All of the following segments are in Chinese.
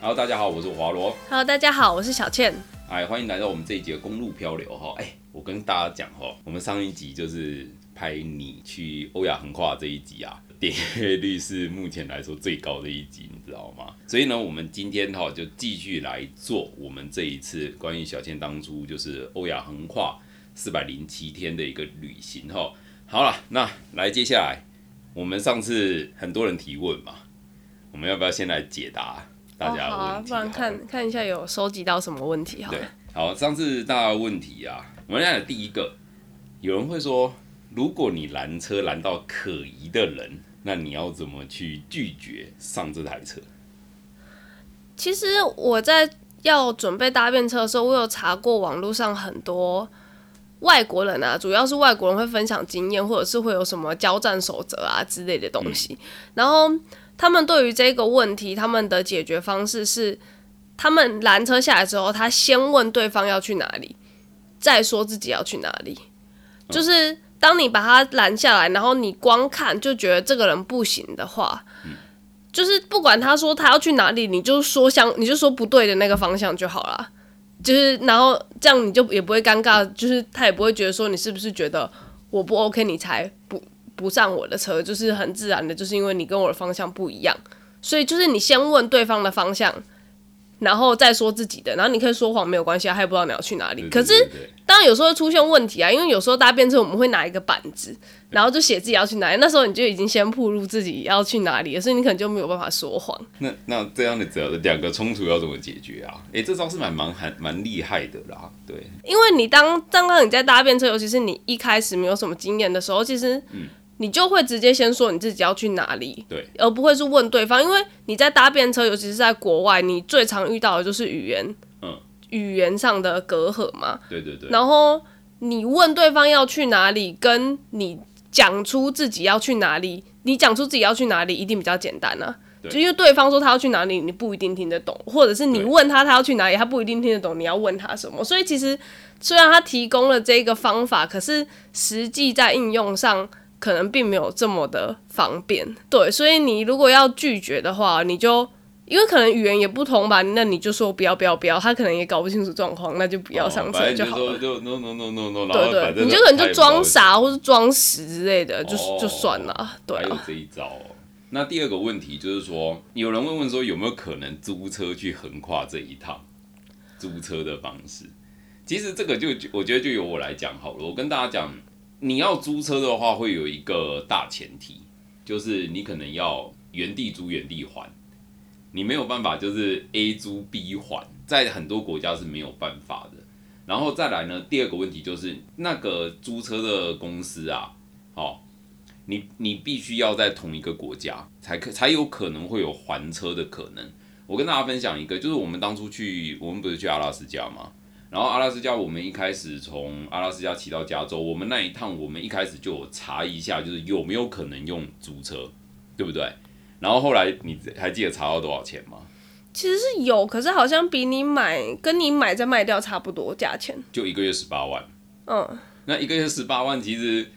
Hello，大家好，我是华罗。Hello，大家好，我是小倩。哎，欢迎来到我们这一集的公路漂流哈。哎，我跟大家讲哈，我们上一集就是拍你去欧亚横跨这一集啊，点阅率是目前来说最高的一集，你知道吗？所以呢，我们今天哈就继续来做我们这一次关于小倩当初就是欧亚横跨四百零七天的一个旅行哈。好了，那来接下来我们上次很多人提问嘛，我们要不要先来解答大家的哦、好啊，不然看看一下有收集到什么问题好对。，好，上次大家的问题啊，我们来讲第一个，有人会说，如果你拦车拦到可疑的人，那你要怎么去拒绝上这台车？其实我在要准备搭便车的时候，我有查过网络上很多外国人啊，主要是外国人会分享经验，或者是会有什么交战守则啊之类的东西。然后他们对于这个问题，他们的解决方式是，他们拦车下来之后，他先问对方要去哪里，再说自己要去哪里。就是当你把他拦下来，然后你光看就觉得这个人不行的话，就是不管他说他要去哪里，你就说相，你就说不对的那个方向就好了。就是然后这样你就也不会尴尬，就是他也不会觉得说你是不是觉得我不 OK 你才不不上我的车，就是很自然的，就是因为你跟我的方向不一样，所以就是你先问对方的方向。然后再说自己的，然后你可以说谎没有关系啊，他也不知道你要去哪里。对可是当然有时候会出现问题啊，因为有时候搭便车我们会拿一个板子，然后就写自己要去哪里，那时候你就已经先铺路自己要去哪里了，所以你可能就没有办法说谎。那那这样的两个冲突要怎么解决啊？哎、这招是蛮蛮蛮蛮厉害的啦，对，因为你当刚刚你在搭便车，尤其是你一开始没有什么经验的时候，其实你就会直接先说你自己要去哪里，对，而不会是问对方，因为你在搭便车，尤其是在国外，你最常遇到的就是语言，嗯，语言上的隔阂嘛。对对对，然后你问对方要去哪里，跟你讲出自己要去哪里，你讲出自己要去哪里一定比较简单啊。对就因为对方说他要去哪里，你不一定听得懂，或者是你问他他要去哪里，他不一定听得懂你要问他什么。所以其实虽然他提供了这个方法，可是实际在应用上可能并没有这么的方便。对，所以你如果要拒绝的话，你就因为可能语言也不同吧，那你就说不要不要不要，他可能也搞不清楚状况，那就不要上车就好了。就 no no no no no，对对，你就可能就装傻或是装死之类的，就哦就算了。对还有啊，这一招哦。那第二个问题就是说，有人问问说有没有可能租车去横跨这一趟租车的方式？其实这个就我觉得就由我来讲好了。我跟大家讲，你要租车的话，会有一个大前提，就是你可能要原地租原地还，你没有办法就是 A 租 B 还，在很多国家是没有办法的。然后再来呢，第二个问题就是那个租车的公司啊，哦，你你必须要在同一个国家才可才有可能会有还车的可能。我跟大家分享一个，就是我们当初去，我们不是去阿拉斯加吗？然后阿拉斯加，我们一开始从阿拉斯加骑到加州，我们那一趟，我们一开始就有查一下，就是有没有可能用租车，对不对？然后后来你还记得查到多少钱吗？其实是有，可是好像比你买跟你买再卖掉差不多价钱。就一个月十八万。嗯，那一个月十八万，其实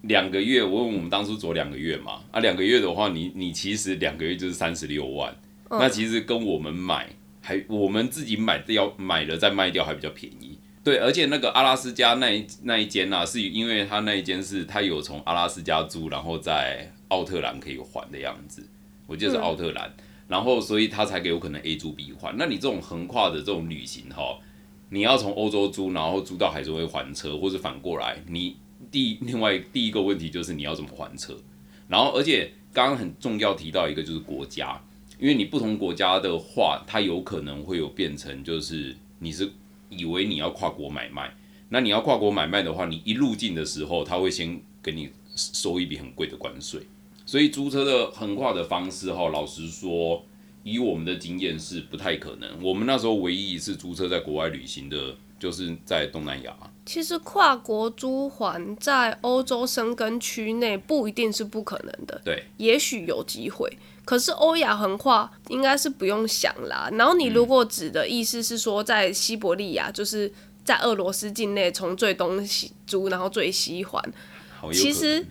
两个月，我问我们当初走两个月嘛，啊，两个月的话，你你其实两个月就是三十六万，那其实跟我们买还我们自己买掉买了再卖掉还比较便宜。对，而且那个阿拉斯加那一那一间呐、是因为他那一间是他有从阿拉斯加租，然后在奥特兰可以还的样子，我记得是奥特兰，然后所以他才有可能 A 租 B 还。那你这种横跨的这种旅行哈，你要从欧洲租，然后租到海参崴还车，或是反过来，你第另外第一个问题就是你要怎么还车，然后而且刚刚很重要提到一个就是国家，因为你不同国家的话，它有可能会有变成就是你是以为你要跨国买卖，那你要跨国买卖的话，你一入境的时候，他会先给你收一笔很贵的关税，所以租车的横跨的方式哈，老实说。以我们的经验是不太可能。我们那时候唯一一次租车在国外旅行的，就是在东南亚。其实跨国租还在欧洲生根区内不一定是不可能的，对，也许有机会。可是欧亚横跨应该是不用想啦。然后你如果指的意思是说，在西伯利亚，就是在俄罗斯境内从最东西租，然后最西还，好有可能。其实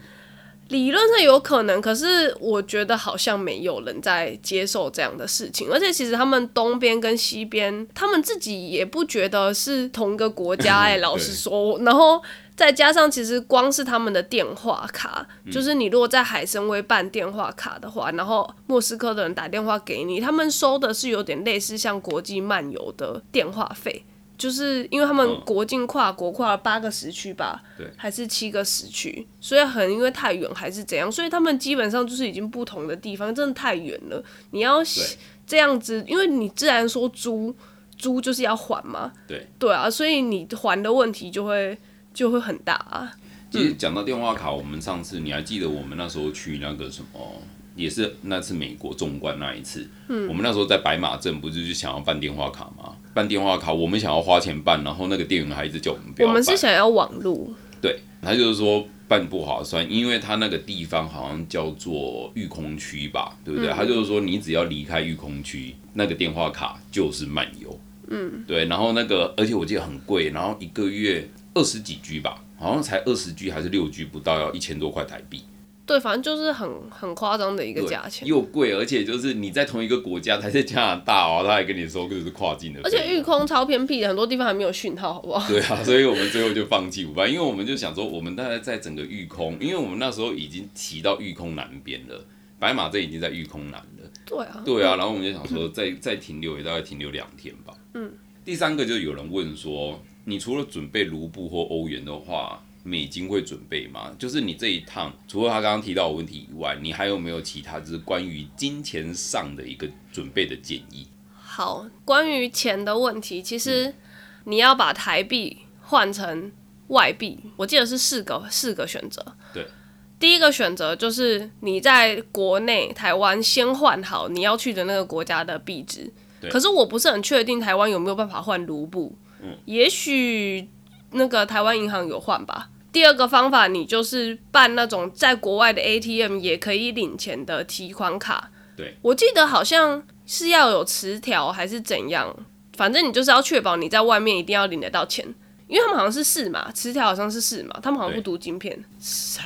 理论上有可能，可是我觉得好像没有人在接受这样的事情，而且其实他们东边跟西边，他们自己也不觉得是同一个国家哎、老实说，然后再加上其实光是他们的电话卡，就是你如果在海参崴办电话卡的话，然后莫斯科的人打电话给你，他们收的是有点类似像国际漫游的电话费。就是因为他们嗯国境跨国跨了八个时区吧，对还是七个时区，所以很因为太远还是怎样，所以他们基本上就是已经不同的地方，真的太远了。你要这样子，因为你自然说租租就是要还嘛，对对啊，所以你还的问题就会就会很大啊。其实讲到电话卡，我们上次你还记得我们那时候去那个什么，也是那次美国纵贯那一次，嗯，我们那时候在白马镇不是就想要办电话卡吗？办电话卡，我们想要花钱办，然后那个店员还一直叫我们不要我办。们是想要网路，对，他就是说办不划算，因为他那个地方好像叫做育空区吧，对不对？他就是说你只要离开育空区，那个电话卡就是漫游。嗯，对，然后那个而且我记得很贵，然后一个月二十几 G 吧，好像才二十 G 还是六 G 不到，要一千多块台币。对，反正就是很很夸张的一个价钱。又贵，而且就是你在同一个国家，他在加拿大哦，他还跟你说就是跨境的而，且玉空超偏僻的，很多地方还没有讯号，好不好？对啊，所以我们最后就放弃五班，因为我们就想说，我们大概在整个玉空，因为我们那时候已经骑到玉空南边了，白马镇已经在玉空南了，对啊，对啊，然后我们就想说再 再停留也大概停留两天吧。嗯，第三个就有人问说，你除了准备卢布或欧元的话，美金会准备吗？就是你这一趟，除了他刚刚提到的问题以外，你还有没有其他就是关于金钱上的一个准备的建议？好，关于钱的问题，其实你要把台币换成外币，我记得是四个四个选择。对，第一个选择就是你在国内台湾先换好你要去的那个国家的币值。对可是我不是很确定台湾有没有办法换卢布。嗯，也许那个台湾银行有换吧。第二个方法，你就是办那种在国外的 ATM 也可以领钱的提款卡。对，我记得好像是要有磁条还是怎样，反正你就是要确保你在外面一定要领得到钱，因为他们好像是四嘛，磁条好像是四嘛，他们好像不读晶片，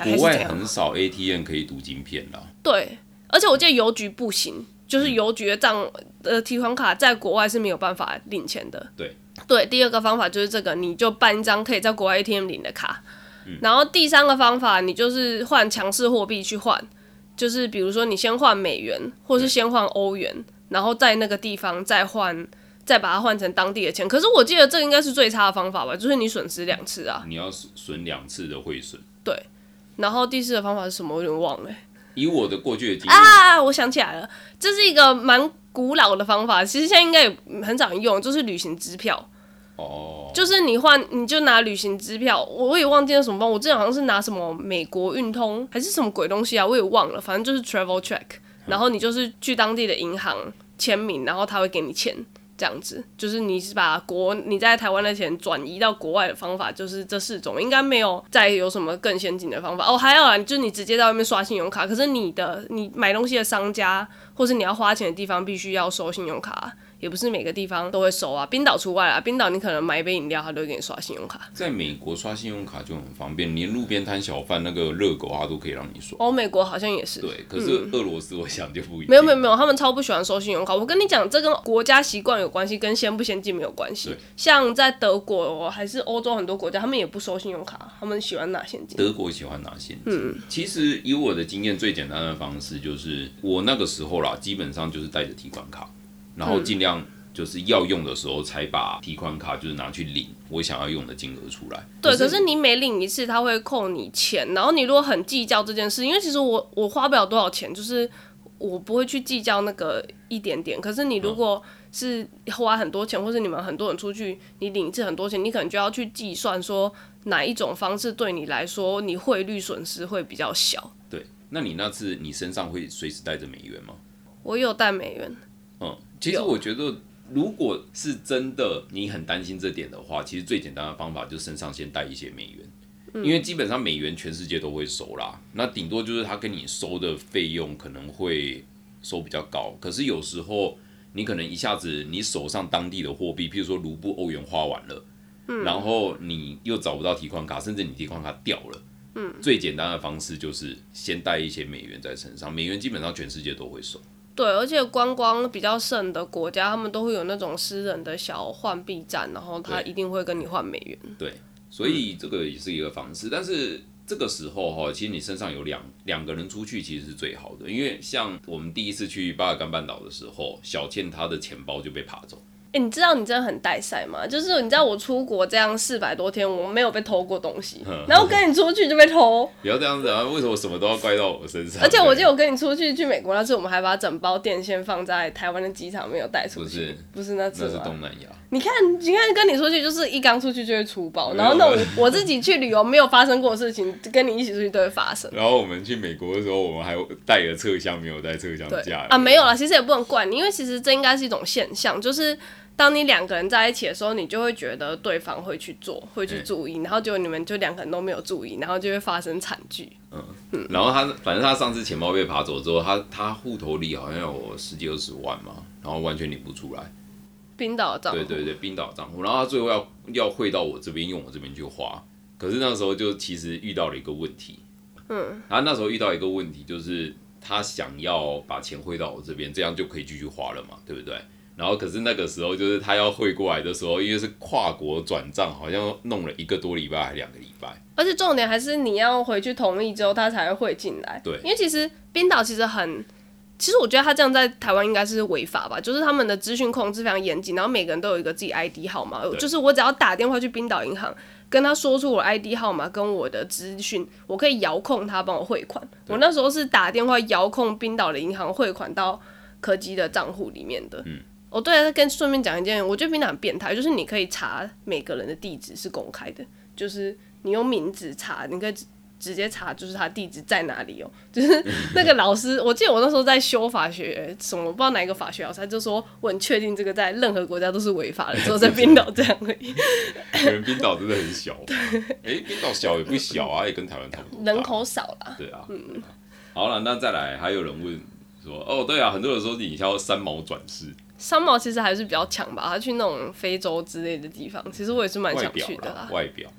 国外？很少 ATM 可以读晶片啦。对，而且我记得邮局不行，就是邮局的账呃提款卡在国外是没有办法领钱的。对对，第二个方法就是这个，你就办一张可以在国外 ATM 领的卡。嗯然后第三个方法，你就是换强势货币去换，就是比如说你先换美元，或是先换欧元，然后在那个地方再换，再把它换成当地的钱。可是我记得这应该是最差的方法吧，就是你损失两次啊。你要损两次的汇损。对然后第四个方法是什么？我有点忘了、以我的过去的经验，啊，我想起来了，这是一个蛮古老的方法，其实现在应该也很少人用，就是旅行支票，哦，就是你换你就拿旅行支票，我也忘记了什么方，我之前好像是拿什么美国运通还是什么鬼东西啊，我也忘了，反正就是 travel check，然后你就是去当地的银行签名，然后他会给你钱。这样子，就是你是把国你在台湾的钱转移到国外的方法，就是这四种，应该没有再有什么更先进的方法哦。还有啊，就是你直接在外面刷信用卡，可是你的你买东西的商家或是你要花钱的地方必须要收信用卡，也不是每个地方都会收啊。冰岛除外啊，冰岛你可能买一杯饮料，他都会给你刷信用卡。在美国刷信用卡就很方便，连路边摊小贩那个热狗他都可以让你刷。哦，美国好像也是。对，可是俄罗斯我想就不一样。没有没有没有，他们超不喜欢收信用卡。我跟你讲，这跟国家习惯有关系，跟先不先进没有关系对。像在德国还是欧洲很多国家，他们也不收信用卡，他们喜欢拿现金。德国喜欢拿现金。其实以我的经验，最简单的方式就是我那个时候啦，基本上就是带着提款卡，然后尽量就是要用的时候才把提款卡就是拿去领我想要用的金额出来。对，可是你每领一次，他会扣你钱，然后你如果很计较这件事，因为其实我我花不了多少钱，就是我不会去计较那个一点点。可是你如果是花很多钱，或是你们很多人出去，你领一次很多钱，你可能就要去计算说哪一种方式对你来说，你汇率损失会比较小。对，那你那次你身上会随时带着美元吗？我有带美元，嗯，其实我觉得，如果是真的你很担心这点的话，其实最简单的方法就是身上先带一些美元，因为基本上美元全世界都会收啦，那顶多就是他跟你收的费用可能会收比较高，可是有时候你可能一下子你手上当地的货币，譬如说卢布、欧元花完了，然后你又找不到提款卡，甚至你提款卡掉了。嗯，最简单的方式就是先带一些美元在身上，美元基本上全世界都会收。对，而且观光比较盛的国家，他们都会有那种私人的小换币站，然后他一定会跟你换美元。对，所以这个也是一个方式，但是这个时候哈，其实你身上有两两个人出去其实是最好的，因为像我们第一次去巴尔干半岛的时候，小倩她的钱包就被扒走，哎、你知道你真的很带赛吗？就是你知道我出国这样四百多天，我没有被偷过东西，然后跟你出去就被偷。不要这样子啊！为什么什么都要怪到我身上？而且我记得我跟你出去去美国那次，我们还把整包电线放在台湾的机场没有带出去，不是不是那次那是？东南亚，你看，你看，跟你出去就是一刚出去就会出包，然后那种我 我自己去旅游没有发生过的事情，跟你一起出去都会发生。然后我们去美国的时候，我们还带了车厢，没有带侧箱对架啊，没有啦，其实也不能怪你，因为其实这应该是一种现象，就是当你两个人在一起的时候，你就会觉得对方会去做，会去注意，然后结果你们就两个人都没有注意，然后就会发生惨剧。嗯然后他反正他上次钱包被扒走之后，他他户头里好像有十几二十万嘛，然后完全领不出来。冰岛账户，对对对，冰岛账户，然后他最后要要汇到我这边，用我这边去花。可是那时候就其实遇到了一个问题，嗯，他那时候遇到一个问题，就是他想要把钱汇到我这边，这样就可以继续花了嘛，对不对？然后可是那个时候就是他要汇过来的时候，因为是跨国转账，好像弄了一个多礼拜还两个礼拜。而且重点还是你要回去同意之后，他才会汇进来。对因为其实冰岛其实很，其实我觉得他这样在台湾应该是违法吧，就是他们的资讯控制非常严谨，然后每个人都有一个自己 ID 号码，就是我只要打电话去冰岛银行。跟他说出我 ID 号码跟我的资讯，我可以遥控他帮我汇款。我那时候是打电话遥控冰岛的银行汇款到柯基的账户里面的。嗯，哦对啊，跟顺便讲一件，我觉得冰岛很变态，就是你可以查每个人的地址是公开的，就是你用名字查，你可以直直接查，就是他地址在哪里哦。就是 那个老师，我记得我那时候在修法学什么，不知道哪一个法学老师，他就说我很确定这个在任何国家都是违法的，只有在冰岛这样而已。可能冰岛真的很小吧？哎、冰岛小也不小啊，也跟台湾差不多。人口少啦，对啊，好了，那再来，还有人问说，哦，对啊，很多人说你要三毛转世，三毛其实还是比较强吧，他去那种非洲之类的地方，其实我也是蛮想去的啦，。外表，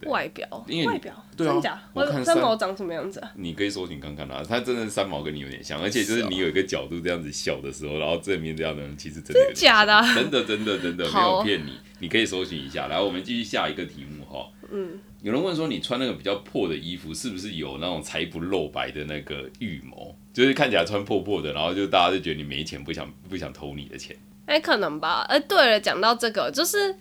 对外表，因为外表，对啊真假？我看三三毛长什么样子啊？你可以搜寻看看啦，他真的三毛跟你有点像，而且就是你有一个角度这样子笑的时候，然后正面这样的人，其实真的假的啊真的真的真的没有骗你，你可以搜寻一下。来，我们继续下一个题目哈。嗯，有人问说你穿那个比较破的衣服，是不是有那种财不露白的那个预谋？就是看起来穿破破的，然后就大家就觉得你没钱，不想不想偷你的钱。哎、可能吧。哎、对了，讲到这个，就是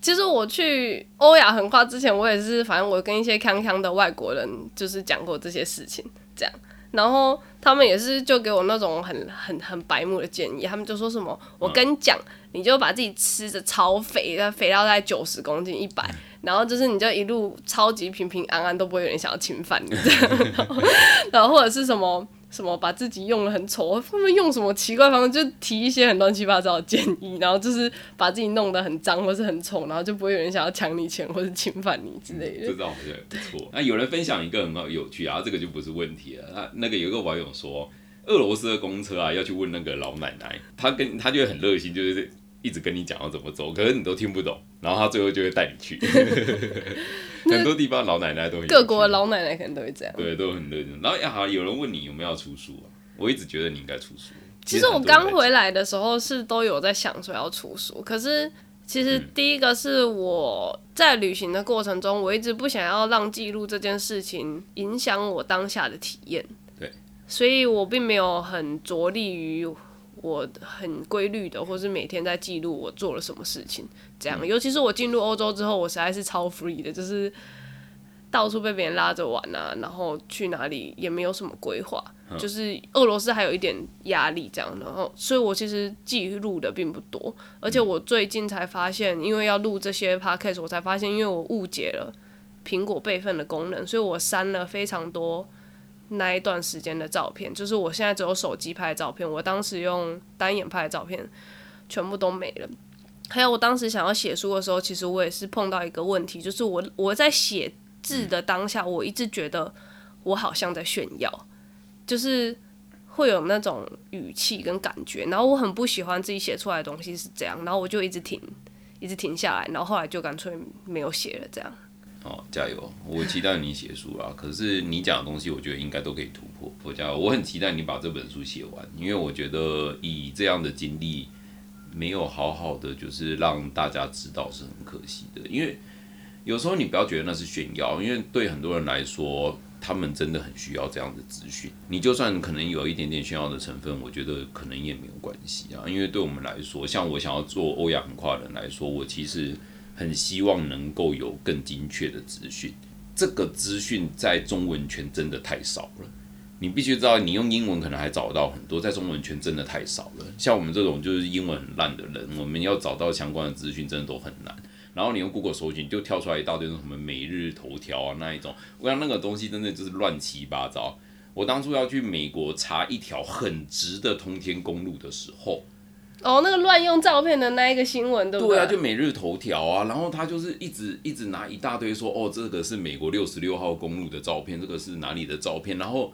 其实我去欧亚横跨之前，我也是，反正我跟一些康康的外国人就是讲过这些事情，这样。然后他们也是就给我那种很很 很白目的建议，他们就说什么，我跟你讲，你就把自己吃的超肥，肥到在九十公斤、一百，然后就是你就一路超级平平安安，都不会有人想要侵犯你。然后或者是什么什么把自己用的很丑，他们用什么奇怪方式，就提一些很乱七八糟的建议，然后就是把自己弄得很脏或是很丑，然后就不会有人想要抢你钱或是侵犯你之类的。这招好像也不错。那有人分享一个很好有趣啊，这个就不是问题了。那那个有一个网友说，俄罗斯的公车啊要去问那个老奶奶，他跟他就会很热心，就是一直跟你讲要怎么走，可是你都听不懂，然后他最后就会带你去。很多地方老奶奶都很有趣各国的老奶奶可能都会这样。对都很热情。然后呀，有人问你有没有要出书啊？我一直觉得你应该出书。其实我刚回来，的时候是都有在想说要出书，可是其实嗯第一个是我在旅行的过程中，我一直不想要让记录这件事情影响我当下的体验。对，所以我并没有很着力于我很规律的，或是每天在记录我做了什么事情。这样，尤其是我进入欧洲之后，我实在是超 free 的，就是到处被别人拉着玩啊，然后去哪里也没有什么规划。就是俄罗斯还有一点压力这样，然后所以我其实记录的并不多，而且我最近才发现，因为要录这些 podcast，我才发现，因为我误解了苹果备份的功能，所以我删了非常多那一段时间的照片，就是我现在只有手机拍的照片，我当时用单眼拍的照片全部都没了。还有我当时想要写书的时候，其实我也是碰到一个问题，就是我我在写字的当下，我一直觉得我好像在炫耀。就是会有那种语气跟感觉，然后我很不喜欢自己写出来的东西是这样，然后我就一直停，一直停下来，然后后来就干脆没有写了这样。哦，加油！我期待你写书啊。可是你讲的东西，我觉得应该都可以突破。我加油！我很期待你把这本书写完，因为我觉得以这样的经历，没有好好的就是让大家知道是很可惜的。因为有时候你不要觉得那是炫耀，因为对很多人来说，他们真的很需要这样的资讯。你就算可能有一点点炫耀的成分，我觉得可能也没有关系啊。因为对我们来说，像我想要做欧亚横跨人来说，我其实。很希望能够有更精确的资讯，这个资讯在中文圈真的太少了。你必须知道，你用英文可能还找到很多，在中文圈真的太少了。像我们这种就是英文很烂的人，我们要找到相关的资讯真的都很难。然后你用 Google 搜寻，就跳出来一大堆什么每日头条啊那一种，我想那个东西真的就是乱七八糟。我当初要去美国查一条很直的通天公路的时候。哦，那个乱用照片的那一个新闻，对不对？对啊，就每日头条啊，然后他就是一直一直拿一大堆说，哦，这个是美国六十六号公路的照片，这个是哪里的照片？然后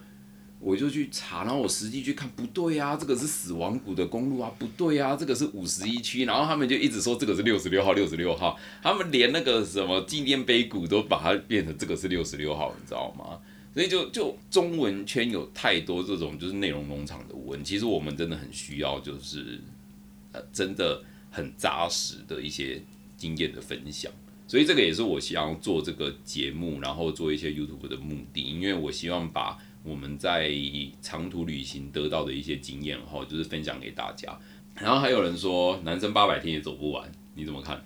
我就去查，然后我实际去看，不对啊，这个是死亡谷的公路啊，不对啊，这个是五十一区，然后他们就一直说这个是六十六号，六十六号，他们连那个什么纪念碑谷都把它变成这个是六十六号，你知道吗？所以就就中文圈有太多这种就是内容农场的文，其实我们真的很需要就是。真的很扎实的一些经验的分享，所以这个也是我想要做这个节目，然后做一些 YouTube 的目的，因为我希望把我们在长途旅行得到的一些经验，哈，就是分享给大家。然后还有人说，男生八百天也走不完，你怎么看？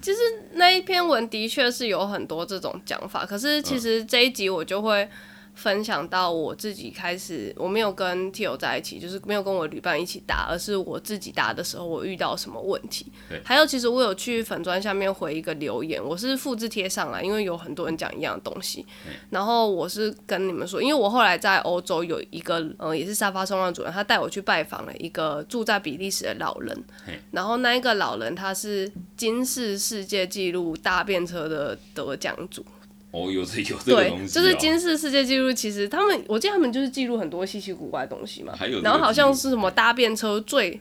其实那一篇文的确是有很多这种讲法，可是其实这一集我就会。分享到我自己开始，我没有跟 Tio 在一起，就是没有跟我旅伴一起打，而是我自己打的时候，我遇到什么问题。还有，其实我有去粉砖下面回一个留言，我是复制贴上来，因为有很多人讲一样的东西。然后我是跟你们说，因为我后来在欧洲有一个，呃，也是沙发冲浪主人，他带我去拜访了一个住在比利时的老人。然后那一个老人他是金氏世界纪录大便车的得奖主。哦，有这有这个东西，就是金氏世界纪录。其实他们，我记得他们就是记录很多稀奇古怪的东西嘛。还有，然后好像是什么搭便车最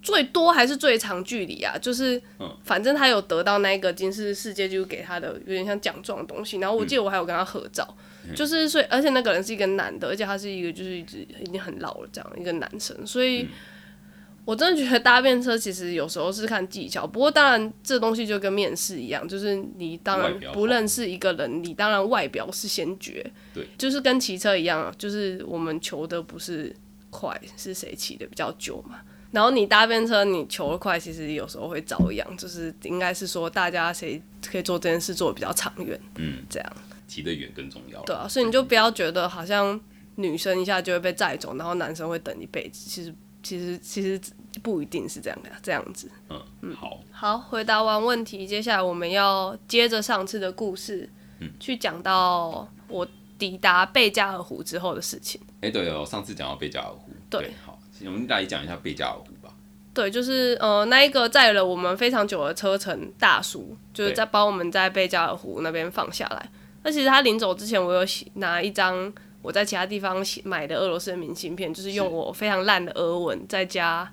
最多还是最长距离啊？就是，反正他有得到那个金氏世界纪录给他的有点像奖状的东西。然后我记得我还有跟他合照，就是所以，而且那个人是一个男的，而且他是一个就是一直已经很老了这样一个男生，所以。我真的觉得搭便车其实有时候是看技巧，不过当然这东西就跟面试一样，就是你当然不认识一个人，你当然外表是先决，对，就是跟骑车一样，就是我们求的不是快，是谁骑的比较久嘛。然后你搭便车，你求的快，其实有时候会遭殃，就是应该是说大家谁可以做这件事做的比较长远，嗯，这样骑得远更重要。对啊，所以你就不要觉得好像女生一下就会被载走，然后男生会等一辈子，其实。其实其实不一定是这样的，这样子。嗯嗯，好，好，回答完问题，接下来我们要接着上次的故事，嗯，去讲到我抵达贝加尔湖之后的事情。哎，对哦，上次讲到贝加尔湖，对，好，我们来讲一下贝加尔湖吧。对，就是呃，那一个载了我们非常久的车程大叔，就是在帮我们在贝加尔湖那边放下来。那其实他临走之前，我有拿一张。我在其他地方买的俄罗斯的明信片，就是用我非常烂的俄文，再加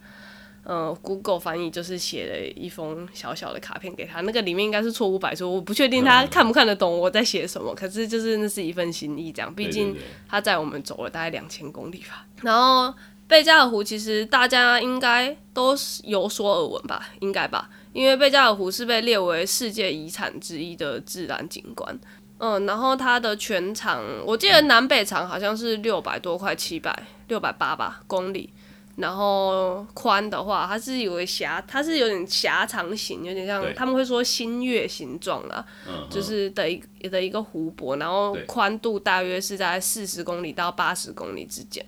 呃 Google 翻译，就是写了一封小小的卡片给他。那个里面应该是错误百出，我不确定他看不看得懂我在写什么。可是就是那是一份心意，这样。毕竟他载我们走了大概两千公里吧。然后贝加尔湖其实大家应该都有所耳闻吧，应该吧？因为贝加尔湖是被列为世界遗产之一的自然景观。嗯，然后它的全长，我记得南北长好像是六百多块，七百六百八吧公里。然后宽的话，它是有个狭，它是有点狭长型，有点像他们会说新月形状啦，就是的一的一个湖泊。然后宽度大约是在四十公里到八十公里之间，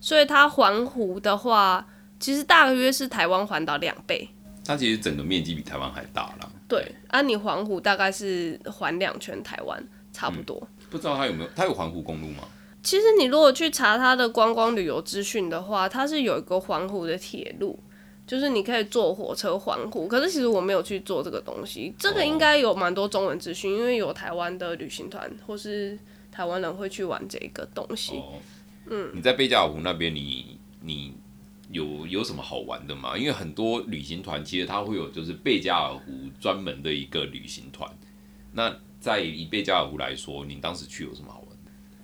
所以它环湖的话，其实大约是台湾环岛两倍。它其实整个面积比台湾还大啦。对，啊，你环湖大概是环两圈台湾，差不多。不知道它有没有？它有环湖公路吗？其实你如果去查它的观光旅游资讯的话，它是有一个环湖的铁路，就是你可以坐火车环湖。可是其实我没有去做这个东西，这个应该有蛮多中文资讯，因为有台湾的旅行团或是台湾人会去玩这个东西。嗯，你在贝加尔湖那边，你你。有有什么好玩的吗？因为很多旅行团其实它会有就是贝加尔湖专门的一个旅行团，那在以贝加尔湖来说，你当时去有什么好玩？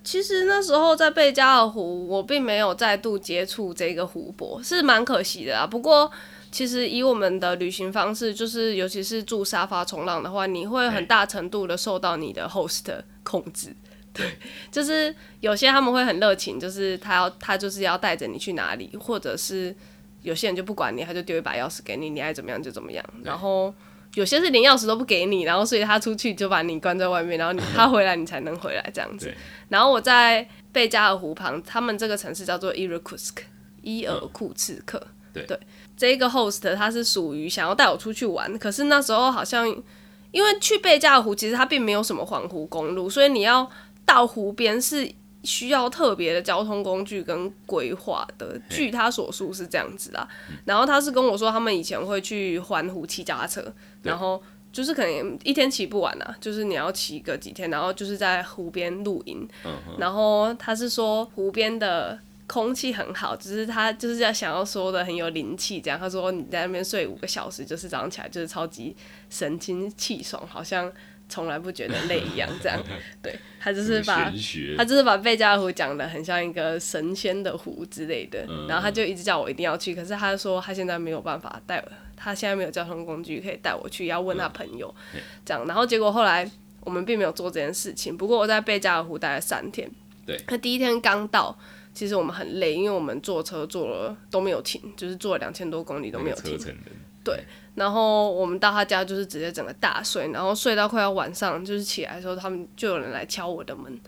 其实那时候在贝加尔湖，我并没有再度接触这个湖泊，是蛮可惜的啊。不过，其实以我们的旅行方式，就是尤其是住沙发冲浪的话，你会很大程度的受到你的 host 控制。对，就是有些他们会很热情，就是他要他就是要带着你去哪里，或者是有些人就不管你，他就丢一把钥匙给你，你爱怎么样就怎么样。然后有些是连钥匙都不给你，然后所以他出去就把你关在外面，然后你他回来你才能回来这样子。然后我在贝加尔湖旁，他们这个城市叫做伊尔库斯克，伊尔库茨克。对，这个 host 他是属于想要带我出去玩，可是那时候好像因为去贝加尔湖其实它并没有什么环湖公路，所以你要到湖边是需要特别的交通工具跟规划的。据他所述是这样子啦，然后他是跟我说他们以前会去环湖骑脚踏车，然后。就是可能一天骑不完啊，就是你要骑个几天，然后就是在湖边露营。然后他是说湖边的空气很好，只是他就是要想要说的很有灵气这样。他说你在那边睡五个小时，就是早上起来就是超级神清气爽，好像。从来不觉得累一样，这样，对他就是把，他就是把贝加尔湖讲的很像一个神仙的湖之类的，然后他就一直叫我一定要去，可是他说他现在没有办法带，他现在没有交通工具可以带我去，要问他朋友，这样，然后结果后来我们并没有做这件事情。不过我在贝加尔湖待了三天，对，他第一天刚到，其实我们很累，因为我们坐车坐了都没有停，就是坐了两千多公里都没有停，对。然后我们到他家就是直接整个大睡，然后睡到快要晚上，就是起来的时候，他们就有人来敲我的门，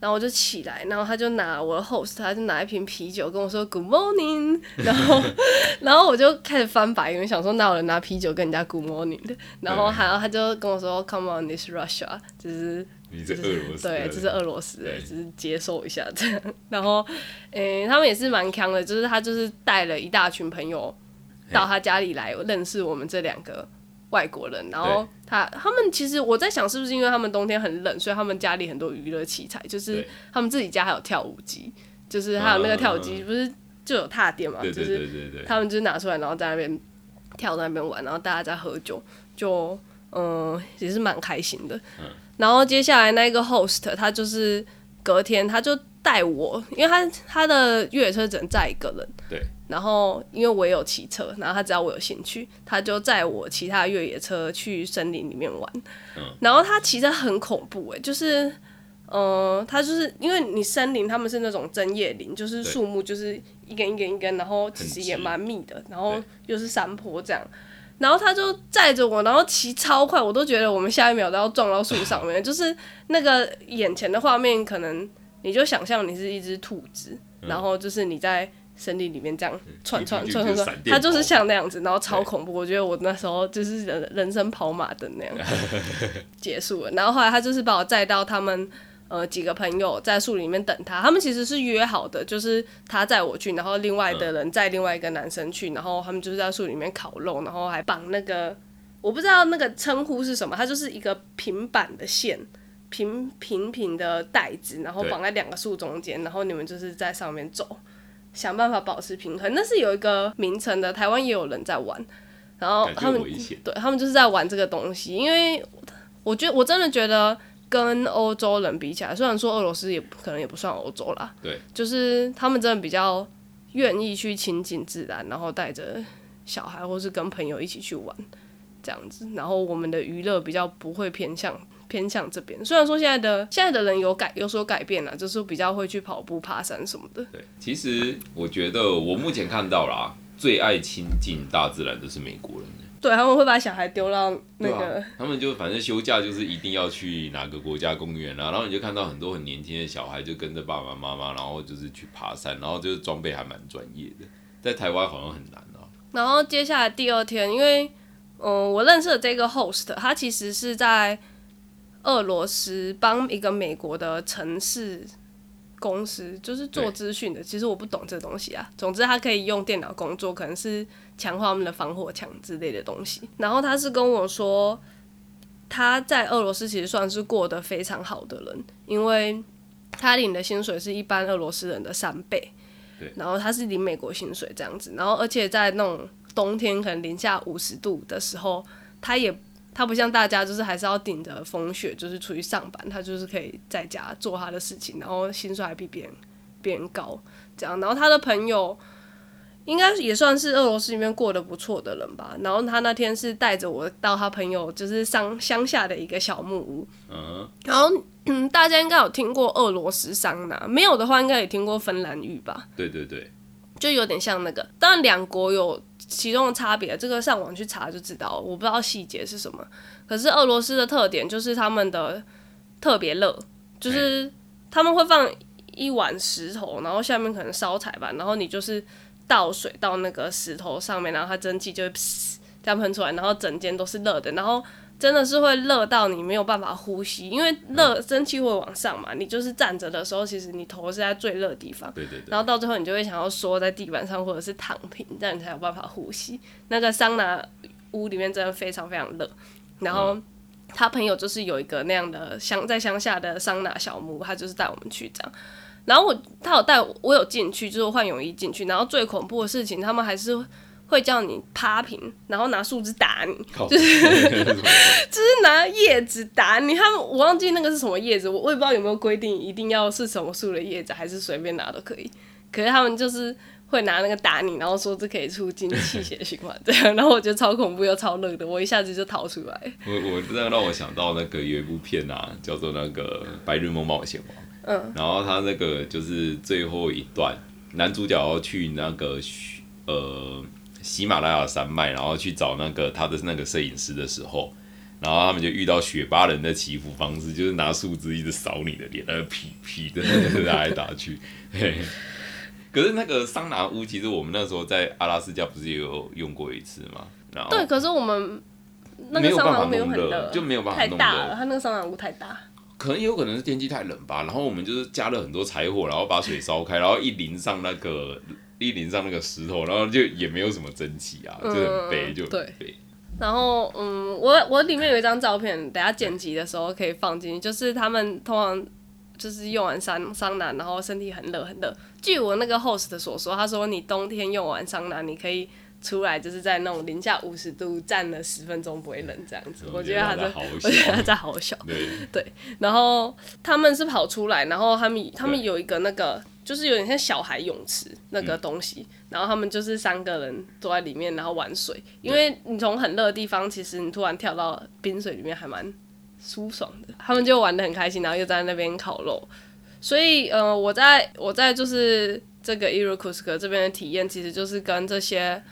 然后我就起来，然后他就拿我的 host，他就拿一瓶啤酒跟我说 Good morning，然后然后我就开始翻白眼，想说哪有人拿啤酒跟人家 Good morning 的，然后还有他就跟我说 Come on this Russia，就是这是俄罗斯，对，这是俄罗斯，只是接受一下这样，然后诶，他们也是蛮强的，就是他就是带了一大群朋友。到他家里来认识我们这两个外国人，然后他他们其实我在想是不是因为他们冬天很冷，所以他们家里很多娱乐器材，就是他们自己家还有跳舞机，就是还有那个跳舞机不是就有踏垫嘛，就是他们就拿出来，然后在那边跳在那边玩，然后大家在喝酒，就嗯也是蛮开心的。然后接下来那个 host 他就是隔天他就带我，因为他他的越野车只能载一个人，对。然后，因为我也有骑车，然后他知道我有兴趣，他就载我骑他越野车去森林里面玩。然后他骑车很恐怖诶，就是，嗯，他就是因为你森林他们是那种针叶林，就是树木就是一根一根一根，然后其实也蛮密的，然后又是山坡这样。然后他就载着我，然后骑超快，我都觉得我们下一秒都要撞到树上面。就是那个眼前的画面，可能你就想象你是一只兔子，然后就是你在。森林里面这样窜窜窜窜窜，它就是像那样子，然后超恐怖。我觉得我那时候就是人人生跑马灯那样 结束了。然后后来他就是把我载到他们呃几个朋友在树里面等他，他们其实是约好的，就是他载我去，然后另外的人载另外一个男生去，然后他们就是在树里面烤肉，然后还绑那个我不知道那个称呼是什么，它就是一个平板的线，平平平的带子，然后绑在两个树中间，然后你们就是在上面走。想办法保持平衡，那是有一个名称的。台湾也有人在玩，然后他们对他们就是在玩这个东西。因为我觉得我真的觉得跟欧洲人比起来，虽然说俄罗斯也可能也不算欧洲啦，对，就是他们真的比较愿意去亲近自然，然后带着小孩或是跟朋友一起去玩这样子。然后我们的娱乐比较不会偏向。偏向这边，虽然说现在的现在的人有改有所改变了，就是比较会去跑步、爬山什么的。对，其实我觉得我目前看到啦，最爱亲近大自然的是美国人。对，他们会把小孩丢到那个，他们就反正休假就是一定要去哪个国家公园啊，然后你就看到很多很年轻的小孩就跟着爸爸妈妈，然后就是去爬山，然后就是装备还蛮专业的。在台湾好像很难啊。然后接下来第二天，因为嗯，我认识的这个 host，他其实是在。俄罗斯帮一个美国的城市公司，就是做资讯的。其实我不懂这东西啊。总之，他可以用电脑工作，可能是强化他们的防火墙之类的东西。然后他是跟我说，他在俄罗斯其实算是过得非常好的人，因为他领的薪水是一般俄罗斯人的三倍。对。然后他是领美国薪水这样子，然后而且在那种冬天可能零下五十度的时候，他也。他不像大家就是还是要顶着风雪就是出去上班，他就是可以在家做他的事情，然后薪水还比别人别人高这样。然后他的朋友应该也算是俄罗斯里面过得不错的人吧。然后他那天是带着我到他朋友就是乡乡下的一个小木屋，嗯，然后嗯，大家应该有听过俄罗斯桑拿，没有的话应该也听过芬兰浴吧。对对对，就有点像那个，当然两国有其中的差别，这个上网去查就知道，我不知道细节是什么。可是俄罗斯的特点就是他们的特别热，就是他们会放一碗石头，然后下面可能烧柴吧，然后你就是倒水到那个石头上面，然后它蒸汽就会噗这样喷出来，然后整间都是热的，然后真的是会热到你没有办法呼吸，因为热蒸汽会往上嘛，你就是站着的时候，其实你头是在最热的地方。对对对，然后到最后你就会想要缩在地板上，或者是躺平，这样你才有办法呼吸。那个桑拿屋里面真的非常非常热，然后他朋友就是有一个那样的乡在乡下的桑拿小木屋，他就是带我们去这样。然后我他有带我，我有进去，就是换泳衣进去。然后最恐怖的事情，他们还是会叫你趴平，然后拿树枝打你，靠 就是拿叶子打你。他们我忘记那个是什么叶子，我我也不知道有没有规定一定要是什么树的叶子，还是随便拿都可以。可是他们就是会拿那个打你，然后说这可以促进气血循环，这样。然后我觉得超恐怖又超热的，我一下子就逃出来。我我真的让我想到那个有一部片啊，叫做那个《白日梦冒险王》。嗯，然后他那个就是最后一段，男主角要去那个呃喜马拉雅山脉，然后去找那个他的那个摄影师的时候，然后他们就遇到雪巴人的祈福方式，就是拿树枝一直扫你的脸，然后劈劈的打来打去。嘿 可是那个桑拿屋，其实我们那时候在阿拉斯加不是也有用过一次吗？然后对，可是我们那个桑拿屋没有很热，就没有办法太大了，它那个桑拿屋太大。可能也有可能是天气太冷吧，然后我们就是加了很多柴火，然后把水烧开，然后一淋上那个一淋上那个石头，然后就也没有什么蒸汽啊，就很悲，就很对悲。然后，嗯，我我里面有一张照片，等下剪辑的时候可以放进去。就是他们通常就是用完桑桑拿，然后身体很热很热。据我那个 host 的所说，他说你冬天用完桑拿，你可以出来就是在那种零下五十度站了十分钟不会冷这样子。我觉得他在，我觉得他，在好小。对，然后他们是跑出来，然后他们他们有一个那个就是有点像小孩泳池那个东西，然后他们就是三个人坐在里面，然后玩水。因为你从很热的地方，其实你突然跳到冰水里面还蛮舒爽的。他们就玩的很开心，然后又在那边烤肉。所以呃，我在我在就是这个伊鲁库斯克这边的体验，其实就是跟这些。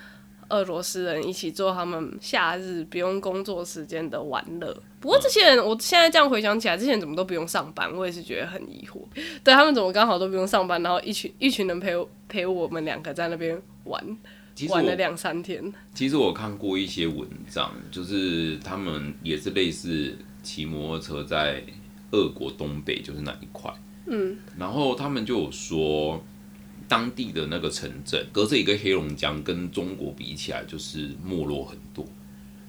俄罗斯人一起做他们夏日不用工作时间的玩乐。不过这些人，我现在这样回想起来，这些人怎么都不用上班？我也是觉得很疑惑。对他们怎么刚好都不用上班，然后一群一群人陪我陪我们两个在那边玩，玩了两三天。其实我看过一些文章，就是他们也是类似骑摩托车在俄国东北，就是那一块，嗯，然后他们就有说。当地的那个城镇，隔着一个黑龙江，跟中国比起来就是没落很多。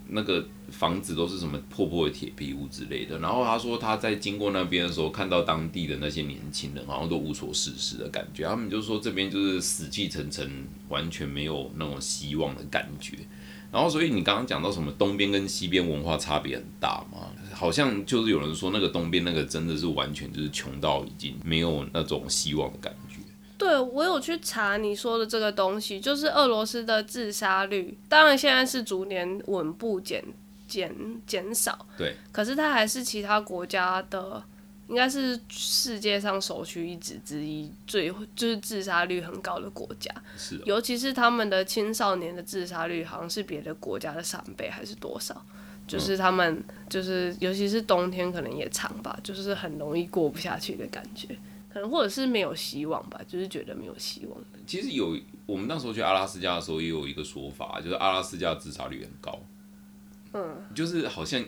那个房子都是什么破破的铁皮屋之类的。然后他说他在经过那边的时候，看到当地的那些年轻人好像都无所事事的感觉。他们就说这边就是死气沉沉，完全没有那种希望的感觉。然后所以你刚刚讲到什么东边跟西边文化差别很大嘛？好像就是有人说那个东边那个真的是完全就是穷到已经没有那种希望的感觉。对，我有去查你说的这个东西，就是俄罗斯的自杀率，当然现在是逐年稳步减减减少，对，可是它还是其他国家的，应该是世界上首屈一指之一，最就是自杀率很高的国家，是、哦，尤其是他们的青少年的自杀率好像是别的国家的三倍还是多少，就是他们就是尤其是冬天可能也长吧，就是很容易过不下去的感觉。可能或者是没有希望吧，就是觉得没有希望。其实有我们那时候去阿拉斯加的时候，也有一个说法，就是阿拉斯加自杀率很高。嗯，就是好像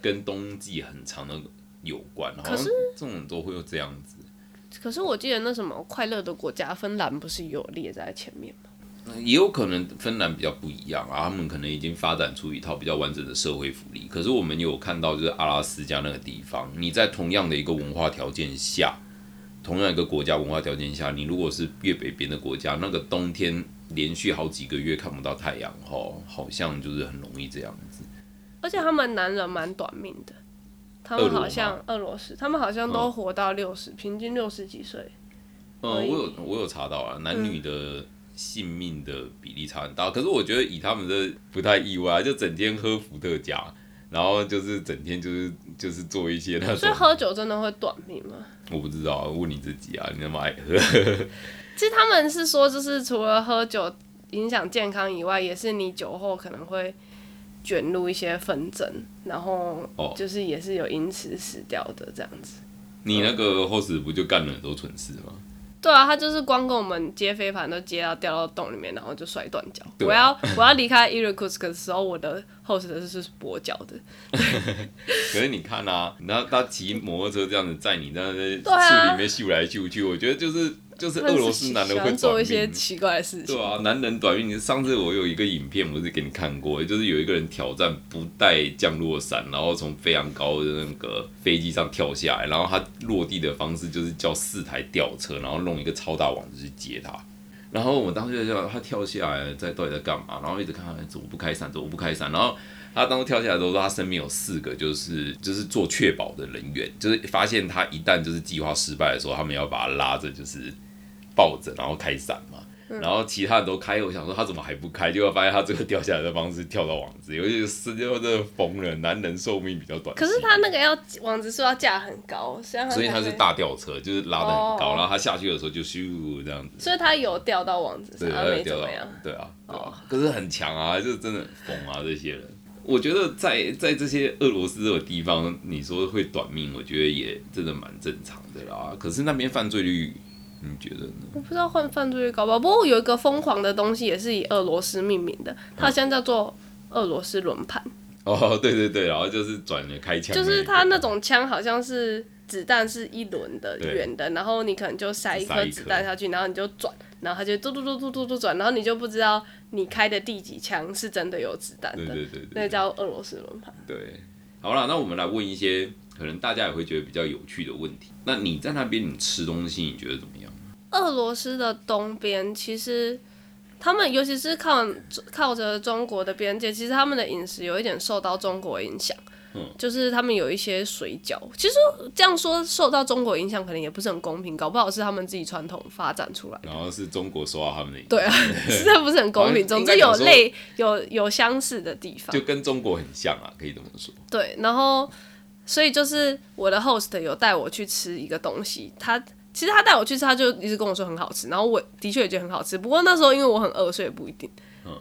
跟冬季很长的有关，好像这种都会有这样子。可是我记得那什么快乐的国家芬兰不是有列在前面吗？也有可能芬兰比较不一样啊，他们可能已经发展出一套比较完整的社会福利。可是我们有看到，就是阿拉斯加那个地方，你在同样的一个文化条件下。同样一个国家文化条件下，你如果是越北边的国家，那个冬天连续好几个月看不到太阳，吼，好像就是很容易这样子。而且他们男人蛮短命的，他们好像俄罗斯，他们好像都活到六十、平均六十几岁。嗯，我有我有查到啊，男女的性命的比例差很大。可是我觉得以他们的不太意外，就整天喝伏特加，然后就是整天就是就是做一些那种。所以喝酒真的会短命吗？我不知道，问你自己啊，你那么爱喝。其实他们是说，就是除了喝酒影响健康以外，也是你酒后可能会卷入一些纷争，然后就是也是有因此死掉的这样子。你那个 host 不就干了很多蠢事吗？对啊，他就是光跟我们接飞盘都接到掉到洞里面，然后就摔断脚。我要我要离开 k u t s k 的时候，我的 host 是跛脚的。可是你看啊，然后他骑摩托车这样子载你，那在树里面秀来秀去，我觉得就是。就是俄罗斯男人会做一些奇怪的事情。对啊，男人短命。上次我有一个影片，我是给你看过，就是有一个人挑战不带降落伞，然后从非常高的那个飞机上跳下来，然后他落地的方式就是叫四台吊车，然后弄一个超大网子去接他。然后我当时就叫他跳下来，在到底在干嘛？然后一直看他怎么不开伞，怎么不开伞。然后他当时跳下来的时候，他身边有四个就是就是做确保的人员，就是发现他一旦就是计划失败的时候，他们要把他拉着就是。抱着，然后开伞嘛，然后其他人都开，我想说他怎么还不开？结果发现他最后掉下来的方式跳到网子，尤其是就真的疯了。男人寿命比较短，可是他那个要网子是要架很高，所以他是大吊车，就是拉的很高，然后他下去的时候就咻这样子。所以他有掉到网子上，没怎么样。对啊，哦，可是很强啊，就是真的疯啊！这些人，我觉得在在这些俄罗斯这个地方，你说会短命，我觉得也真的蛮正常的啦。可是那边犯罪率。你觉得呢？我不知道换犯罪率高吧，不过有一个疯狂的东西也是以俄罗斯命名的，它现在叫做俄罗斯轮盘。哦，对对对，然后就是转了开枪，就是它那种枪好像是子弹是一轮的圆的，然后你可能就塞一颗子弹下去，然后你就转，然后它就嘟嘟嘟嘟嘟嘟转，然后你就不知道你开的第几枪是真的有子弹的，对对对，那叫俄罗斯轮盘。对，好了，那我们来问一些可能大家也会觉得比较有趣的问题。那你在那边你吃东西，你觉得怎么样？俄罗斯的东边，其实他们尤其是靠靠着中国的边界，其实他们的饮食有一点受到中国影响。嗯，就是他们有一些水饺，其实这样说受到中国影响，可能也不是很公平，搞不好是他们自己传统发展出来。然后是中国受到他们的影响，对啊，实在不是很公平。总之有类有有相似的地方，就跟中国很像啊，可以这么说。对，然后所以就是我的 host 有带我去吃一个东西，他。其实他带我去吃，他就一直跟我说很好吃，然后我的确也觉得很好吃。不过那时候因为我很饿，所以不一定。嗯。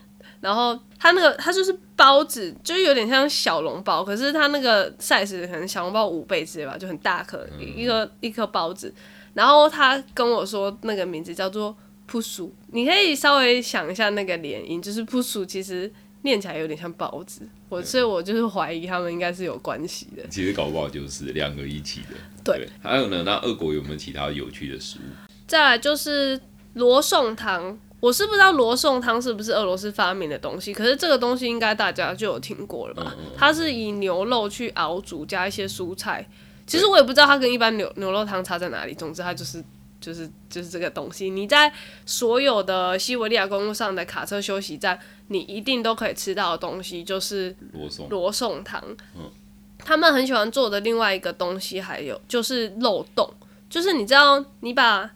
然后他那个他就是包子，就是有点像小笼包，可是他那个 size 可能小笼包五倍之类吧，就很大颗一个一颗包子。然后他跟我说那个名字叫做扑薯，你可以稍微想一下那个连音，就是扑薯其实。念起来有点像包子，我所以我就是怀疑他们应该是有关系的。其实搞不好就是两个一起的。对，还有呢，那俄国有没有其他有趣的食物？再来就是罗宋汤，我是不知道罗宋汤是不是俄罗斯发明的东西，可是这个东西应该大家就有听过了吧？它是以牛肉去熬煮，加一些蔬菜。其实我也不知道它跟一般牛牛肉汤差在哪里，总之它就是。就是就是这个东西，你在所有的西维利亚公路上的卡车休息站，你一定都可以吃到的东西，就是罗宋罗宋汤。嗯，他们很喜欢做的另外一个东西，还有就是漏洞，就是你知道，你把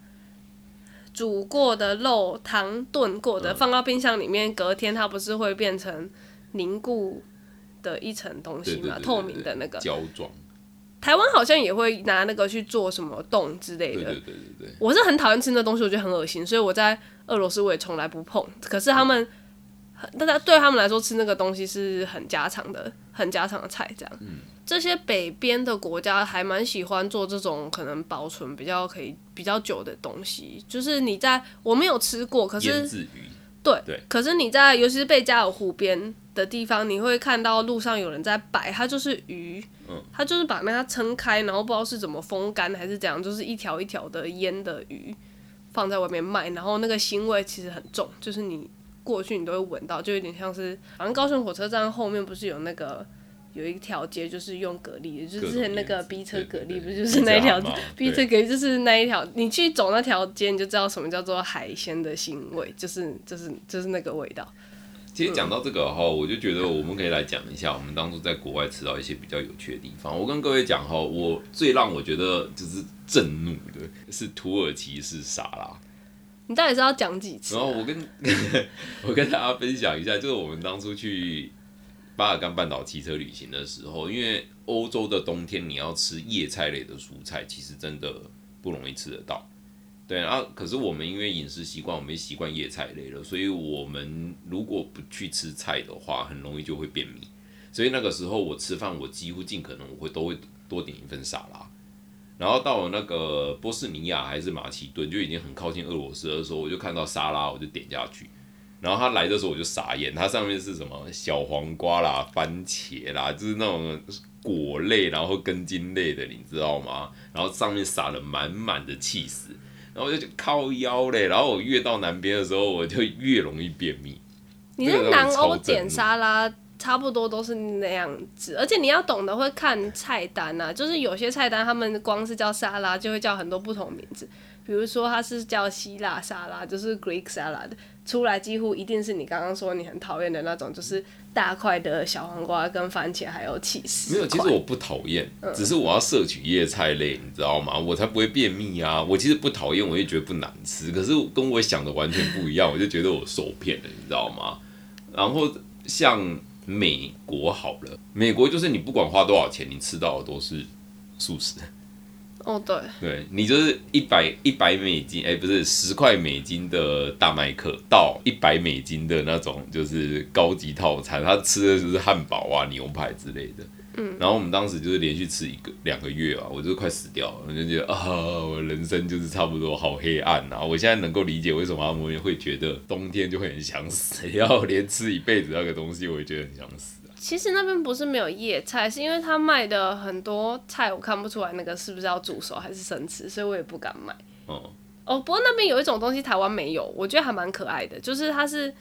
煮过的肉汤炖过的放到冰箱里面，隔天它不是会变成凝固的一层东西嘛？透明的那个胶状。台湾好像也会拿那个去做什么冻之类的。对对对对对。我是很讨厌吃那东西，我觉得很恶心，所以我在俄罗斯我也从来不碰。可是他们，大家对他们来说吃那个东西是很家常的、很家常的菜。这样，这些北边的国家还蛮喜欢做这种可能保存比较可以比较久的东西。就是你在我没有吃过，可是对对，可是你在尤其是贝加尔湖边。的地方，你会看到路上有人在摆，它就是鱼，它就是把那它撑开，然后不知道是怎么风干还是怎样，就是一条一条的腌的鱼放在外面卖，然后那个腥味其实很重，就是你过去你都会闻到，就有点像是，好像高雄火车站后面不是有那个有一条街就是用蛤蜊，就是之前那个 B 车蛤蜊不就是那一条 B 车蛤蜊就是那一条，你去走那条街你就知道什么叫做海鲜的腥味，就是就是就是那个味道。其实讲到这个哈，我就觉得我们可以来讲一下我们当初在国外吃到一些比较有趣的地方。我跟各位讲哈，我最让我觉得就是震怒的是土耳其式沙拉。你到底是要讲几次？然后我跟 我跟大家分享一下，就是我们当初去巴尔干半岛骑车旅行的时候，因为欧洲的冬天你要吃叶菜类的蔬菜，其实真的不容易吃得到。对，然后可是我们因为饮食习惯，我们习惯叶菜类了，所以我们如果不去吃菜的话，很容易就会便秘。所以那个时候我吃饭，我几乎尽可能我会都会多点一份沙拉。然后到了那个波斯尼亚还是马其顿，就已经很靠近俄罗斯的时候，我就看到沙拉，我就点下去。然后它来的时候我就傻眼，它上面是什么小黄瓜啦、番茄啦，就是那种果类，然后根茎类的，你知道吗？然后上面撒了满满的气死，然后我就靠腰嘞。然后我越到南边的时候，我就越容易便秘。你在南欧点沙拉？差不多都是那样子，而且你要懂得会看菜单呐，就是有些菜单他们光是叫沙拉就会叫很多不同名字，比如说它是叫希腊沙拉，就是 Greek salad，出来几乎一定是你刚刚说你很讨厌的那种，就是大块的小黄瓜跟番茄还有起司。没有，其实我不讨厌，只是我要摄取叶菜类，你知道吗？我才不会便秘啊！我其实不讨厌，我也觉得不难吃，可是跟我想的完全不一样，我就觉得我受骗了，你知道吗？然后像。美国好了，美国就是你不管花多少钱，你吃到的都是素食。哦，对，对你就是一百一百美金，哎，不是十块美金的大麦克到一百美金的那种就是高级套餐，他吃的就是汉堡啊、牛排之类的。嗯，然后我们当时就是连续吃一个两个月啊，我就快死掉了，我就觉得啊，我人生就是差不多好黑暗啊！我现在能够理解为什么他们会觉得冬天就会很想死，要连吃一辈子那个东西，我也觉得很想死啊。其实那边不是没有叶菜，是因为他卖的很多菜，我看不出来那个是不是要煮熟还是生吃，所以我也不敢买。哦。哦，不过那边有一种东西台湾没有，我觉得还蛮可爱的，就是它是。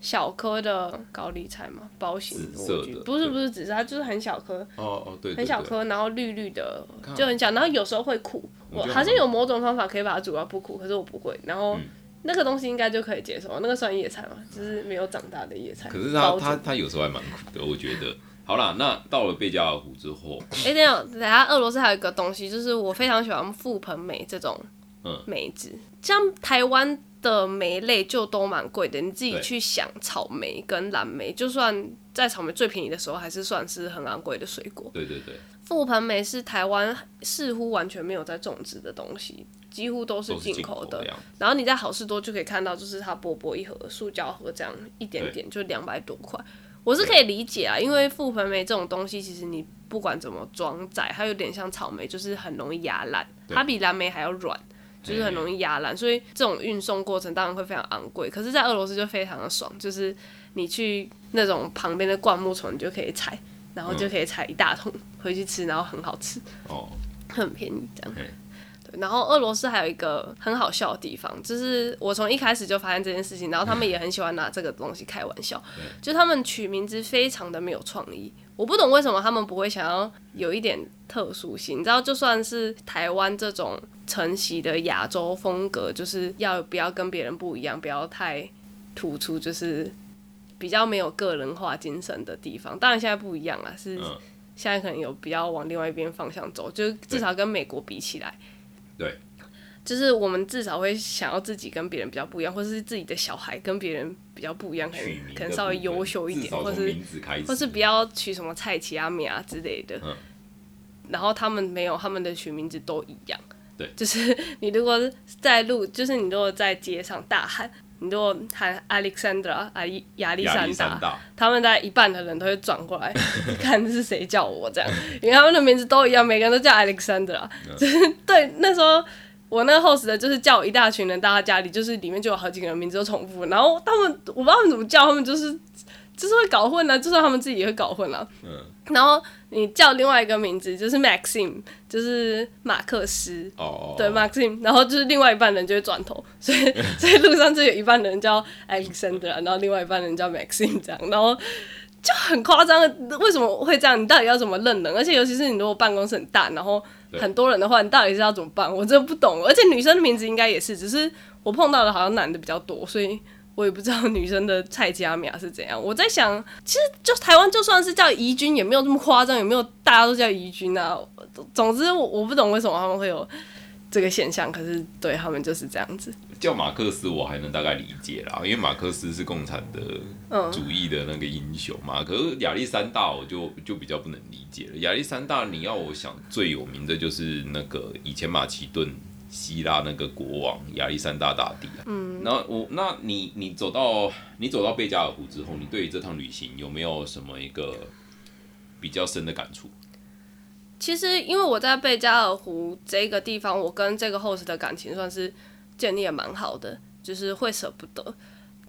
小颗的高丽菜嘛，包型莴苣，不是不是紫色，它就是很小颗，哦哦对，很小颗，然后绿绿的，就很小，然后有时候会苦，我好像有某种方法可以把它煮到不苦，可是我不会，然后那个东西应该就可以接受，那个算野菜嘛，就是没有长大的野菜。可是它它它有时候还蛮苦的，我觉得。好啦，那到了贝加尔湖之后，哎，等下等下，俄罗斯还有一个东西，就是我非常喜欢覆盆梅这种梅子，像台湾。的梅类就都蛮贵的，你自己去想，草莓跟蓝莓，就算在草莓最便宜的时候，还是算是很昂贵的水果。对对对，覆盆梅是台湾似乎完全没有在种植的东西，几乎都是进口的。然后你在好事多就可以看到，就是它薄薄一盒塑胶盒这样一点点，就两百多块。我是可以理解啊，因为覆盆梅这种东西，其实你不管怎么装载，它有点像草莓，就是很容易压烂，它比蓝莓还要软。就是很容易压烂，所以这种运送过程当然会非常昂贵。可是，在俄罗斯就非常的爽，就是你去那种旁边的灌木丛，你就可以采，然后就可以采一大桶回去吃，然后很好吃，哦，很便宜这样。对，然后俄罗斯还有一个很好笑的地方，就是我从一开始就发现这件事情，然后他们也很喜欢拿这个东西开玩笑，就他们取名字非常的没有创意。我不懂为什么他们不会想要有一点特殊性，你知道，就算是台湾这种承袭的亚洲风格，就是要不要跟别人不一样，不要太突出，就是比较没有个人化精神的地方。当然现在不一样了，是现在可能有比较往另外一边方向走，就至少跟美国比起来，对。就是我们至少会想要自己跟别人比较不一样，或者是自己的小孩跟别人比较不一样，可能可能稍微优秀一点，或是或是不要取什么蔡奇阿米啊之类的。然后他们没有，他们的取名字都一样。对，就是你如果在路，就是你如果在街上大喊，你如果喊 Alexandra 啊亚历山大，他们在一半的人都会转过来 看是谁叫我这样，因为他们的名字都一样，每个人都叫 Alexandra。就是对那时候。我那个 host 的就是叫一大群人到他家里，就是里面就有好几个人名字都重复，然后他们我不知道他们怎么叫，他们就是就是会搞混呢，就算他们自己也会搞混了。嗯。然后你叫另外一个名字就是 Maxim，就是马克思。哦。对，Maxim，然后就是另外一半人就会转头，所以 所以路上就有一半人叫 Alexander，然后另外一半人叫 Maxim 这样，然后就很夸张。为什么会这样？你到底要怎么认人？而且尤其是你如果办公室很大，然后。很多人的话，你到底是要怎么办？我真的不懂。而且女生的名字应该也是，只是我碰到的好像男的比较多，所以我也不知道女生的菜加苗是怎样。我在想，其实就台湾就算是叫宜君，也没有这么夸张，也没有大家都叫宜君啊？总之，我我不懂为什么他们会有这个现象，可是对他们就是这样子。叫马克思，我还能大概理解啦，因为马克思是共产的主义的那个英雄嘛。可是亚历山大，我就就比较不能理解了。亚历山大，你要我想最有名的就是那个以前马其顿。希腊那个国王亚历山大大帝啊，嗯，然后我，那你你走到你走到贝加尔湖之后，你对于这趟旅行有没有什么一个比较深的感触？其实，因为我在贝加尔湖这个地方，我跟这个 host 的感情算是建立也蛮好的，就是会舍不得。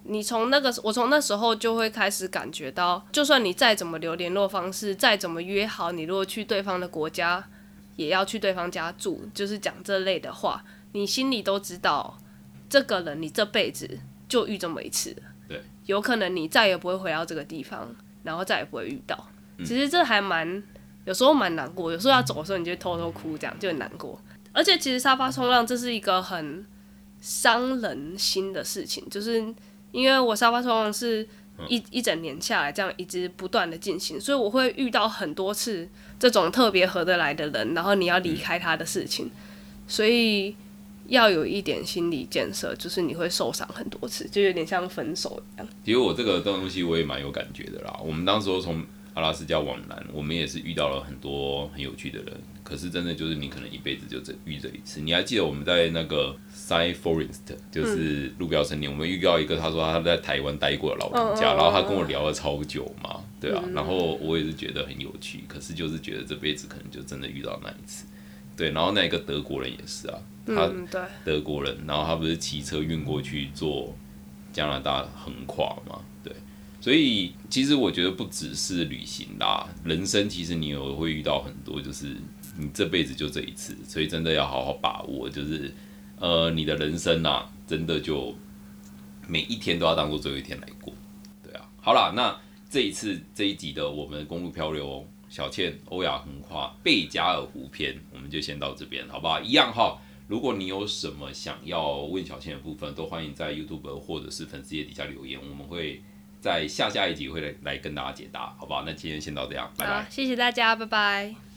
你从那个我从那时候就会开始感觉到，就算你再怎么留联络方式，再怎么约好，你如果去对方的国家。也要去对方家住，就是讲这类的话，你心里都知道，这个人你这辈子就遇这么一次，对，有可能你再也不会回到这个地方，然后再也不会遇到。其实这还蛮，有时候蛮难过，有时候要走的时候，你就偷偷哭，这样就很难过。而且其实沙发冲浪这是一个很伤人心的事情，就是因为我沙发冲浪是。一一整年下来，这样一直不断的进行，所以我会遇到很多次这种特别合得来的人，然后你要离开他的事情，所以要有一点心理建设，就是你会受伤很多次，就有点像分手一样。其实我这个东西我也蛮有感觉的啦。我们当时从阿拉斯加往南，我们也是遇到了很多很有趣的人。可是真的就是你可能一辈子就这遇这一次。你还记得我们在那个 Side Forest，就是路标森林，我们遇到一个，他说他在台湾待过的老人家，然后他跟我聊了超久嘛，对啊，然后我也是觉得很有趣。可是就是觉得这辈子可能就真的遇到那一次，对。然后那个德国人也是啊，他德国人，然后他不是骑车运过去做加拿大横跨嘛，对。所以其实我觉得不只是旅行啦，人生其实你有会遇到很多就是。你这辈子就这一次，所以真的要好好把握。就是，呃，你的人生呐，真的就每一天都要当做最后一天来过。对啊，好了，那这一次这一集的我们公路漂流小倩欧亚横跨贝加尔湖篇，我们就先到这边，好不好？一样哈。如果你有什么想要问小倩的部分，都欢迎在 YouTube 或者是粉丝页底下留言，我们会在下下一集会来来跟大家解答，好不好？那今天先到这样，拜拜。谢谢大家，拜拜。